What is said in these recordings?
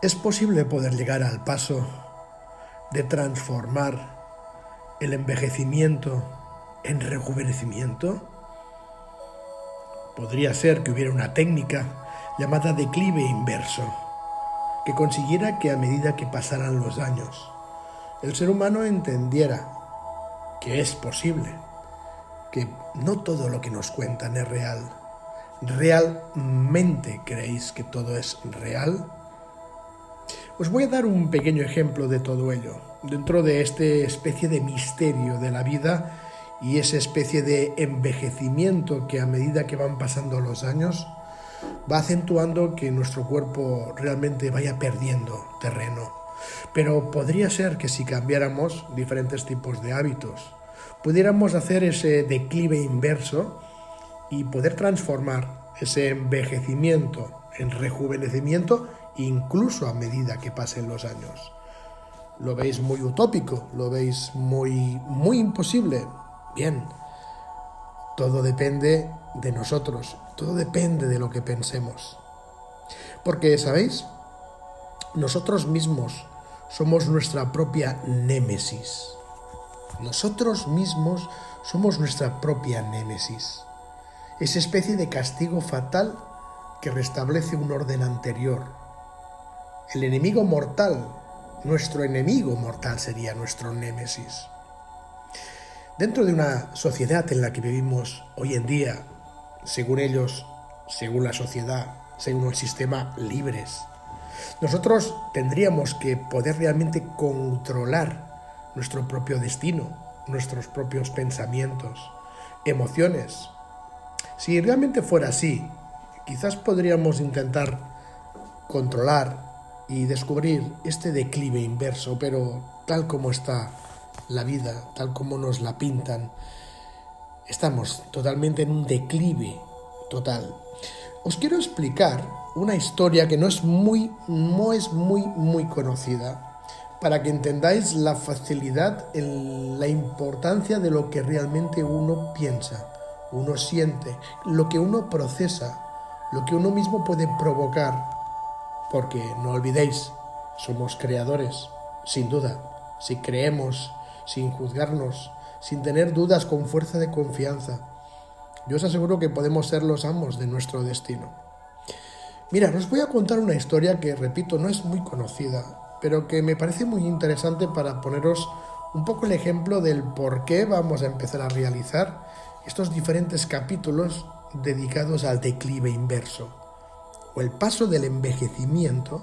¿Es posible poder llegar al paso de transformar el envejecimiento en rejuvenecimiento? Podría ser que hubiera una técnica llamada declive inverso, que consiguiera que a medida que pasaran los años, el ser humano entendiera que es posible, que no todo lo que nos cuentan es real. ¿Realmente creéis que todo es real? Os voy a dar un pequeño ejemplo de todo ello, dentro de esta especie de misterio de la vida y esa especie de envejecimiento que a medida que van pasando los años va acentuando que nuestro cuerpo realmente vaya perdiendo terreno. Pero podría ser que si cambiáramos diferentes tipos de hábitos, pudiéramos hacer ese declive inverso y poder transformar ese envejecimiento en rejuvenecimiento incluso a medida que pasen los años. ¿Lo veis muy utópico? ¿Lo veis muy, muy imposible? Bien, todo depende de nosotros, todo depende de lo que pensemos. Porque, ¿sabéis? Nosotros mismos somos nuestra propia némesis. Nosotros mismos somos nuestra propia némesis. Esa especie de castigo fatal que restablece un orden anterior, el enemigo mortal, nuestro enemigo mortal sería nuestro némesis. Dentro de una sociedad en la que vivimos hoy en día, según ellos, según la sociedad, según el sistema, libres, nosotros tendríamos que poder realmente controlar nuestro propio destino, nuestros propios pensamientos, emociones. Si realmente fuera así, quizás podríamos intentar controlar y descubrir este declive inverso, pero tal como está la vida, tal como nos la pintan, estamos totalmente en un declive total. Os quiero explicar una historia que no es muy, no es muy, muy conocida, para que entendáis la facilidad, la importancia de lo que realmente uno piensa, uno siente, lo que uno procesa, lo que uno mismo puede provocar porque no olvidéis, somos creadores, sin duda, si creemos, sin juzgarnos, sin tener dudas con fuerza de confianza. Yo os aseguro que podemos ser los amos de nuestro destino. Mira, os voy a contar una historia que, repito, no es muy conocida, pero que me parece muy interesante para poneros un poco el ejemplo del por qué vamos a empezar a realizar estos diferentes capítulos dedicados al declive inverso el paso del envejecimiento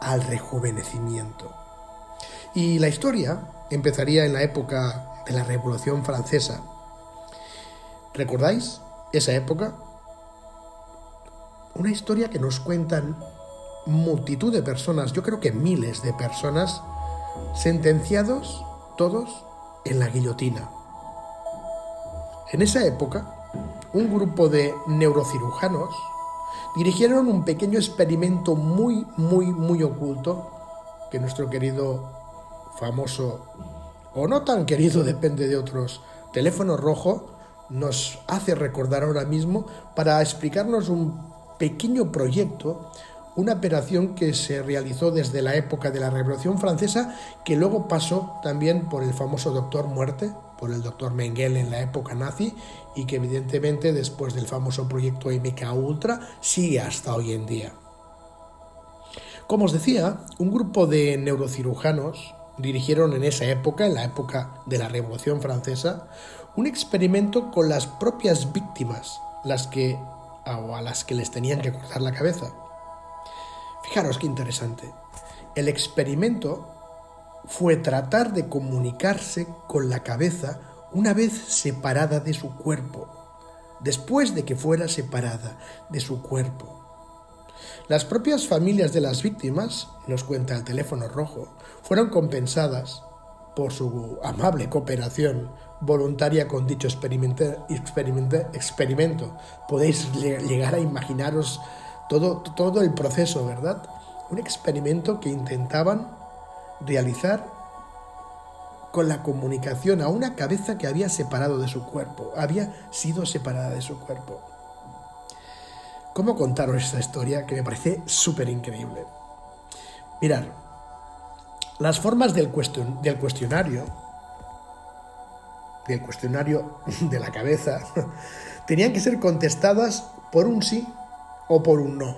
al rejuvenecimiento. Y la historia empezaría en la época de la Revolución Francesa. ¿Recordáis esa época? Una historia que nos cuentan multitud de personas, yo creo que miles de personas, sentenciados todos en la guillotina. En esa época, un grupo de neurocirujanos dirigieron un pequeño experimento muy, muy, muy oculto que nuestro querido, famoso, o no tan querido, depende de otros, teléfono rojo, nos hace recordar ahora mismo para explicarnos un pequeño proyecto, una operación que se realizó desde la época de la Revolución Francesa, que luego pasó también por el famoso Doctor Muerte, por el doctor Mengele en la época nazi y que evidentemente después del famoso proyecto MK Ultra sigue hasta hoy en día. Como os decía, un grupo de neurocirujanos dirigieron en esa época, en la época de la Revolución Francesa, un experimento con las propias víctimas, las que o a las que les tenían que cortar la cabeza. Fijaros qué interesante. El experimento fue tratar de comunicarse con la cabeza una vez separada de su cuerpo, después de que fuera separada de su cuerpo. Las propias familias de las víctimas, nos cuenta el teléfono rojo, fueron compensadas por su amable cooperación voluntaria con dicho experimento. Podéis llegar a imaginaros todo, todo el proceso, ¿verdad? Un experimento que intentaban realizar con la comunicación a una cabeza que había separado de su cuerpo, había sido separada de su cuerpo. ¿Cómo contaros esta historia que me parece súper increíble? Mirar, las formas del, del cuestionario, del cuestionario de la cabeza, tenían que ser contestadas por un sí o por un no.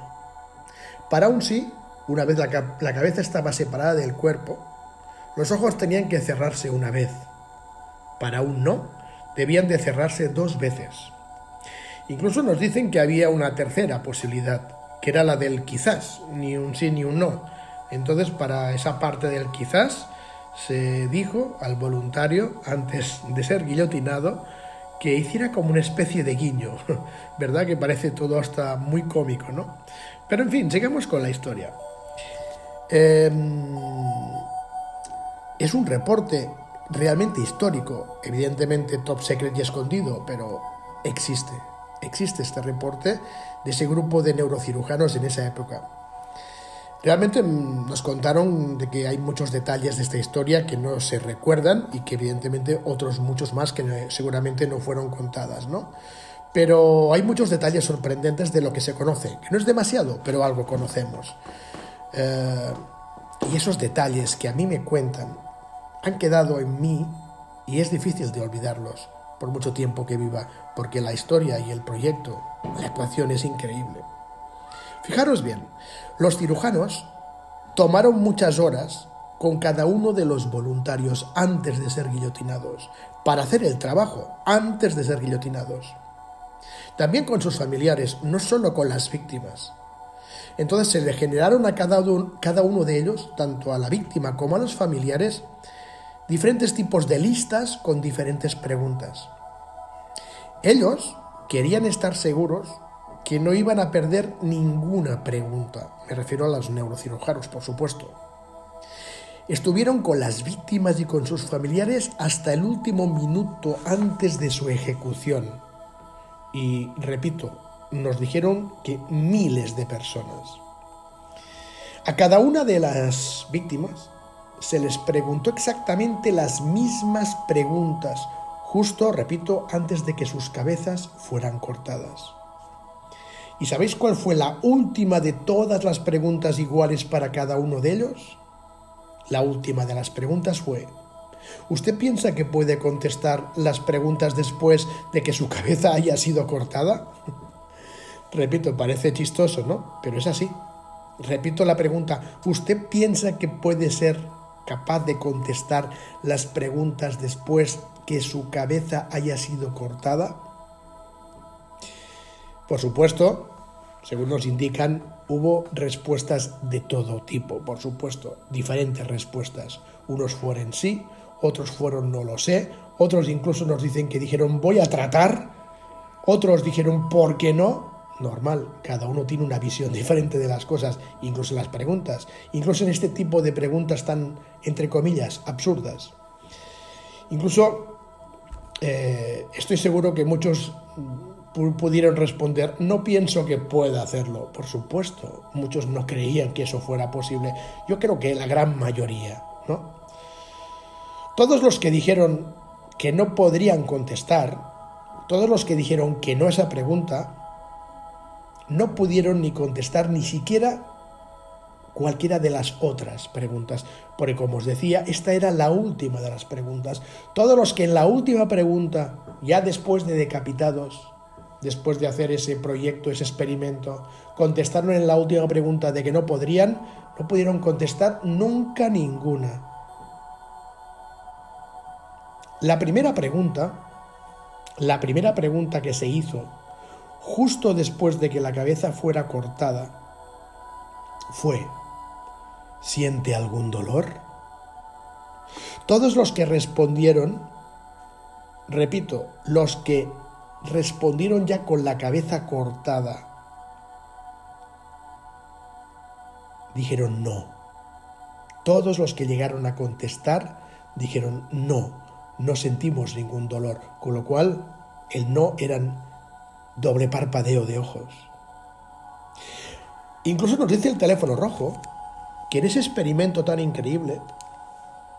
Para un sí, una vez la, cabeza estaba separada del cuerpo, los ojos tenían que cerrarse una vez. Para un no, debían de cerrarse dos veces. Incluso nos dicen que había una tercera posibilidad, que era la del quizás, ni un sí ni un no. Entonces, para esa parte del quizás, se dijo al voluntario, antes de ser guillotinado, que hiciera como una especie de guiño, ¿verdad? Que parece todo hasta muy cómico, ¿no? Pero en fin, sigamos con la historia. Em, es un reporte realmente histórico, evidentemente top secret y escondido, pero existe. Existe este reporte de ese grupo de neurocirujanos en esa época. Realmente mm, nos contaron de que hay muchos detalles de esta historia que no se recuerdan y que evidentemente otros muchos más que seguramente no fueron contadas, ¿no? Pero hay muchos detalles sorprendentes de lo que se conoce, que no es demasiado, pero algo conocemos. Eh, y esos detalles que a mí me cuentan han quedado en mí y es difícil de olvidarlos por mucho tiempo que viva, porque la historia y el proyecto, la actuación es increíble. Fijaros bien, los cirujanos tomaron muchas horas con cada uno de los voluntarios antes de ser guillotinados, para hacer el trabajo antes de ser guillotinados. También con sus familiares, no solo con las víctimas. Entonces se le generaron a cada uno, de ellos, tanto a la víctima como a los familiares, diferentes tipos de listas con diferentes preguntas. Ellos querían estar seguros que no iban a perder ninguna pregunta. Me refiero a los neurocirujanos, por supuesto. Estuvieron con las víctimas y con sus familiares hasta el último minuto antes de su ejecución. Y repito, nos dijeron que miles de personas. A cada una de las víctimas se les preguntó exactamente las mismas preguntas, justo, repito, antes de que sus cabezas fueran cortadas. ¿Y sabéis cuál fue la última de todas las preguntas iguales para cada uno de ellos? La última de las preguntas fue, ¿usted piensa que puede contestar las preguntas después de que su cabeza haya sido cortada? Repito, parece chistoso, ¿no? Pero es así. Repito la pregunta, ¿usted piensa que puede ser capaz de contestar las preguntas después que su cabeza haya sido cortada? Por supuesto, según nos indican, hubo respuestas de todo tipo, por supuesto, diferentes respuestas. Unos fueron sí, otros fueron no lo sé, otros incluso nos dicen que dijeron voy a tratar, otros dijeron ¿por qué no? Normal, cada uno tiene una visión diferente de las cosas, incluso las preguntas, incluso en este tipo de preguntas tan, entre comillas, absurdas. Incluso eh, estoy seguro que muchos pudieron responder, no pienso que pueda hacerlo. Por supuesto, muchos no creían que eso fuera posible. Yo creo que la gran mayoría, ¿no? Todos los que dijeron que no podrían contestar, todos los que dijeron que no esa pregunta, no pudieron ni contestar ni siquiera cualquiera de las otras preguntas. Porque como os decía, esta era la última de las preguntas. Todos los que en la última pregunta, ya después de decapitados, después de hacer ese proyecto, ese experimento, contestaron en la última pregunta de que no podrían, no pudieron contestar nunca ninguna. La primera pregunta, la primera pregunta que se hizo justo después de que la cabeza fuera cortada fue, ¿siente algún dolor? Todos los que respondieron, repito, los que respondieron ya con la cabeza cortada. Dijeron no. Todos los que llegaron a contestar dijeron no, no sentimos ningún dolor, con lo cual el no eran doble parpadeo de ojos. Incluso nos dice el teléfono rojo que en ese experimento tan increíble,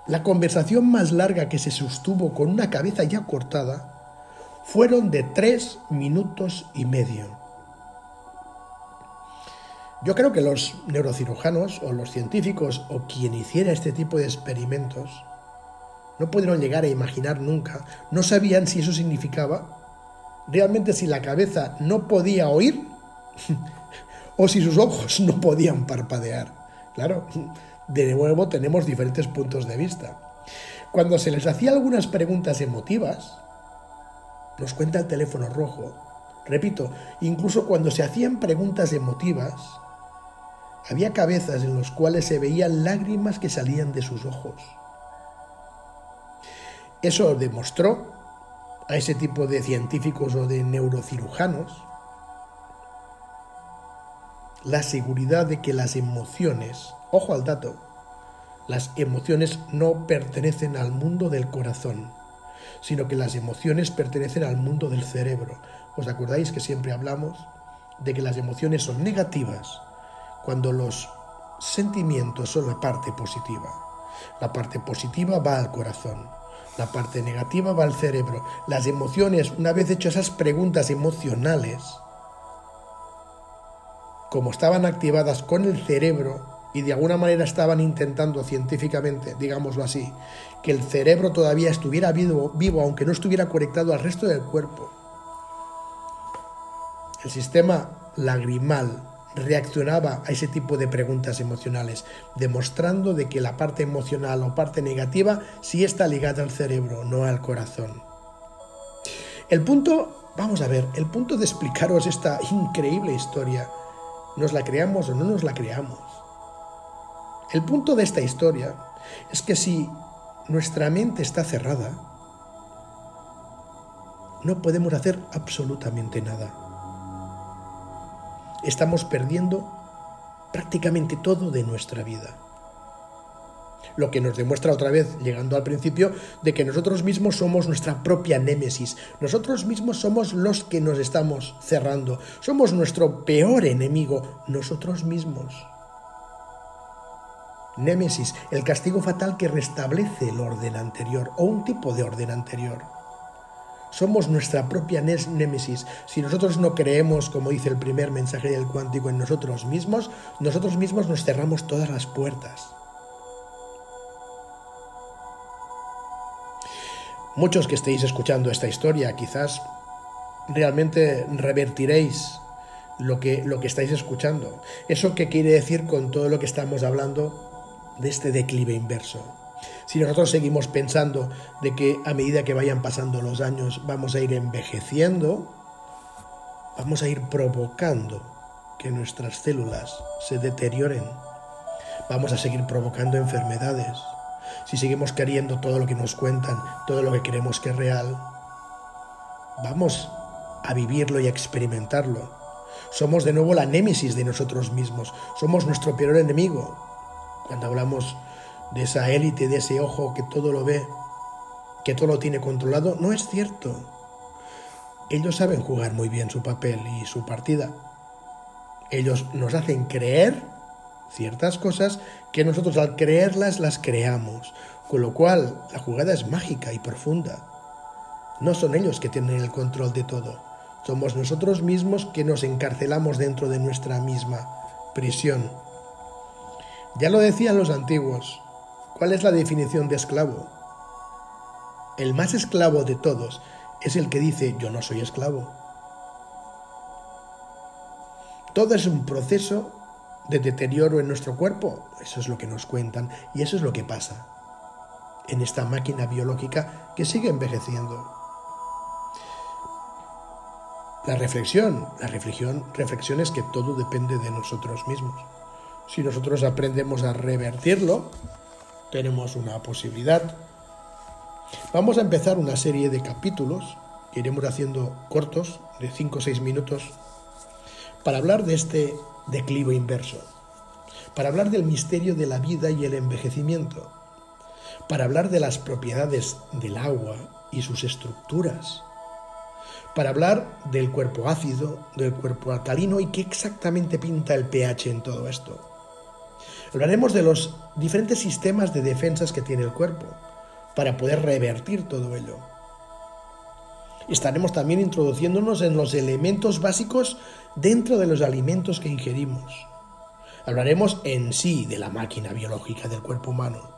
la conversación más larga que se sostuvo con una cabeza ya cortada fueron de tres minutos y medio. Yo creo que los neurocirujanos o los científicos o quien hiciera este tipo de experimentos no pudieron llegar a imaginar nunca, no sabían si eso significaba realmente si la cabeza no podía oír o si sus ojos no podían parpadear. Claro, de nuevo tenemos diferentes puntos de vista. Cuando se les hacía algunas preguntas emotivas, nos cuenta el teléfono rojo, repito, incluso cuando se hacían preguntas emotivas, había cabezas en las cuales se veían lágrimas que salían de sus ojos. Eso demostró a ese tipo de científicos o de neurocirujanos la seguridad de que las emociones, ojo al dato, las emociones no pertenecen al mundo del corazón, sino que las emociones pertenecen al mundo del cerebro. ¿Os acordáis que siempre hablamos de que las emociones son negativas cuando los sentimientos son la parte positiva? La parte positiva va al corazón, la parte negativa va al cerebro. Las emociones, una vez hecho esas preguntas emocionales, como estaban activadas con el cerebro y de alguna manera estaban intentando científicamente, digámoslo así, que el cerebro todavía estuviera vivo, vivo aunque no estuviera conectado al resto del cuerpo. El sistema lagrimal reaccionaba a ese tipo de preguntas emocionales, demostrando de que la parte emocional o parte negativa sí está ligada al cerebro, no al corazón. El punto, vamos a ver, el punto de explicaros esta increíble historia, nos la creamos o no nos la creamos. El punto de esta historia es que si nuestra mente está cerrada, no podemos hacer absolutamente nada estamos perdiendo prácticamente todo de nuestra vida. Lo que nos demuestra otra vez, llegando al principio, de que nosotros mismos somos nuestra propia némesis. Nosotros mismos somos los que nos estamos cerrando. Somos nuestro peor enemigo, nosotros mismos. Némesis, el castigo fatal que restablece el orden anterior o un tipo de orden anterior. Somos nuestra propia némesis. Si nosotros no creemos, como dice el primer mensaje del cuántico, en nosotros mismos, nosotros mismos nos cerramos todas las puertas. Muchos que estéis escuchando esta historia, quizás realmente revertiréis lo que, lo que estáis escuchando. ¿Eso qué quiere decir con todo lo que estamos hablando de este declive inverso? Si nosotros seguimos pensando de que a medida que vayan pasando los años vamos a ir envejeciendo, vamos a ir provocando que nuestras células se deterioren. Vamos a seguir provocando enfermedades. Si seguimos queriendo todo lo que nos cuentan, todo lo que creemos que es real, vamos a vivirlo y a experimentarlo. Somos de nuevo la némesis de nosotros mismos. Somos nuestro peor enemigo. Cuando hablamos de esa élite, de ese ojo que todo lo ve, que todo lo tiene controlado, no es cierto. Ellos saben jugar muy bien su papel y su partida. Ellos nos hacen creer ciertas cosas que nosotros al creerlas las creamos, con lo cual la jugada es mágica y profunda. No son ellos que tienen el control de todo, somos nosotros mismos que nos encarcelamos dentro de nuestra misma prisión. Ya lo decían los antiguos, ¿Cuál es la definición de esclavo? El más esclavo de todos es el que dice yo no soy esclavo. Todo es un proceso de deterioro en nuestro cuerpo. Eso es lo que nos cuentan y eso es lo que pasa en esta máquina biológica que sigue envejeciendo. La reflexión, la reflexión, reflexión es que todo depende de nosotros mismos. Si nosotros aprendemos a revertirlo, tenemos una posibilidad. Vamos a empezar una serie de capítulos que iremos haciendo cortos, de 5 o 6 minutos, para hablar de este declive inverso, para hablar del misterio de la vida y el envejecimiento, para hablar de las propiedades del agua y sus estructuras, para hablar del cuerpo ácido, del cuerpo alcalino y qué exactamente pinta el pH en todo esto. Hablaremos de los diferentes sistemas de defensas que tiene el cuerpo para poder revertir todo ello. Estaremos también introduciéndonos en los elementos básicos dentro de los alimentos que ingerimos. Hablaremos en sí de la máquina biológica del cuerpo humano.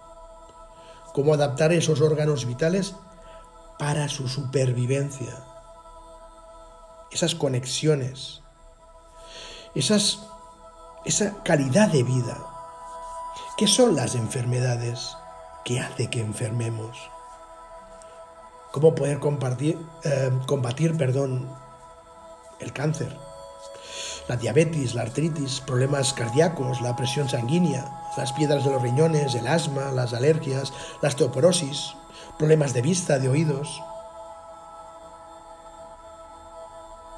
Cómo adaptar esos órganos vitales para su supervivencia. Esas conexiones. Esa calidad de vida. ¿Qué son las enfermedades? ¿Qué hace que enfermemos? ¿Cómo poder eh, combatir perdón, el cáncer? la diabetes, la artritis, problemas cardíacos, la presión sanguínea, las piedras de los riñones, el asma, las alergias, la osteoporosis, problemas de vista, de oídos.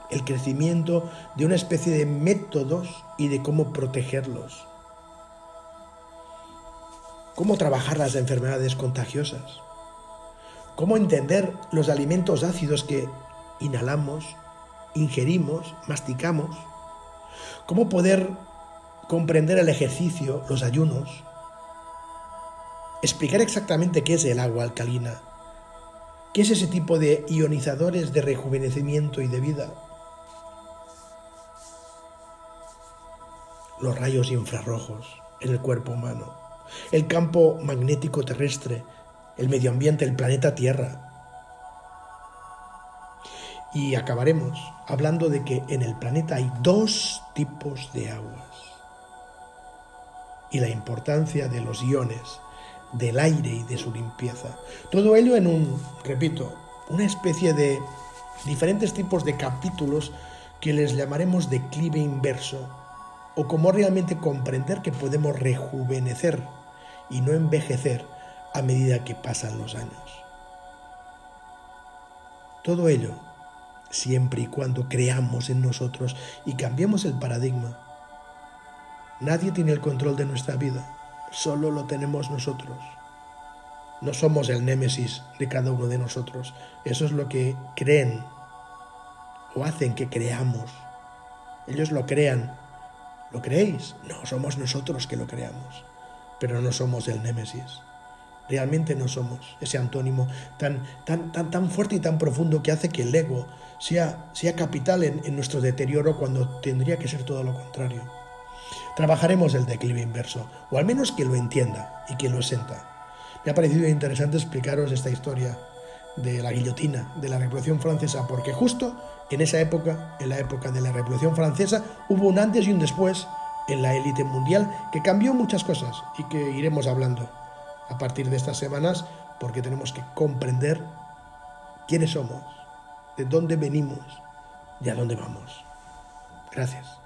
El crecimiento de una especie de métodos y de cómo protegerlos. Cómo trabajar las enfermedades contagiosas. Cómo entender los alimentos ácidos que inhalamos, ingerimos, masticamos ¿Cómo poder comprender el ejercicio, los ayunos? Explicar exactamente qué es el agua alcalina. ¿Qué es ese tipo de ionizadores de rejuvenecimiento y de vida? Los rayos infrarrojos en el cuerpo humano, el campo magnético terrestre, el medio ambiente, el planeta Tierra, y acabaremos hablando de que en el planeta hay dos tipos de aguas. Y la importancia de los iones, del aire y de su limpieza. Todo ello en un, repito, una especie de diferentes tipos de capítulos que les llamaremos declive inverso o como realmente comprender que podemos rejuvenecer y no envejecer a medida que pasan los años. Todo ello siempre y cuando creamos en nosotros y cambiemos el paradigma. Nadie tiene el control de nuestra vida, solo lo tenemos nosotros. No somos el némesis de cada uno de nosotros. Eso es lo que creen o hacen que creamos. Ellos lo crean. ¿Lo creéis? No, somos nosotros que lo creamos. Pero no somos el némesis realmente no somos ese antónimo tan, tan, tan, tan fuerte y tan profundo que hace que el ego sea, sea capital en, en nuestro deterioro cuando tendría que ser todo lo contrario. Trabajaremos el declive inverso, o al menos que lo entienda y que lo sienta. Me ha parecido interesante explicaros esta historia de la guillotina, de la Revolución Francesa, porque justo en esa época, en la época de la Revolución Francesa, hubo un antes y un después en la élite mundial que cambió muchas cosas y que iremos hablando a partir de estas semanas porque tenemos que comprender quiénes somos, de dónde venimos y a dónde vamos. Gracias.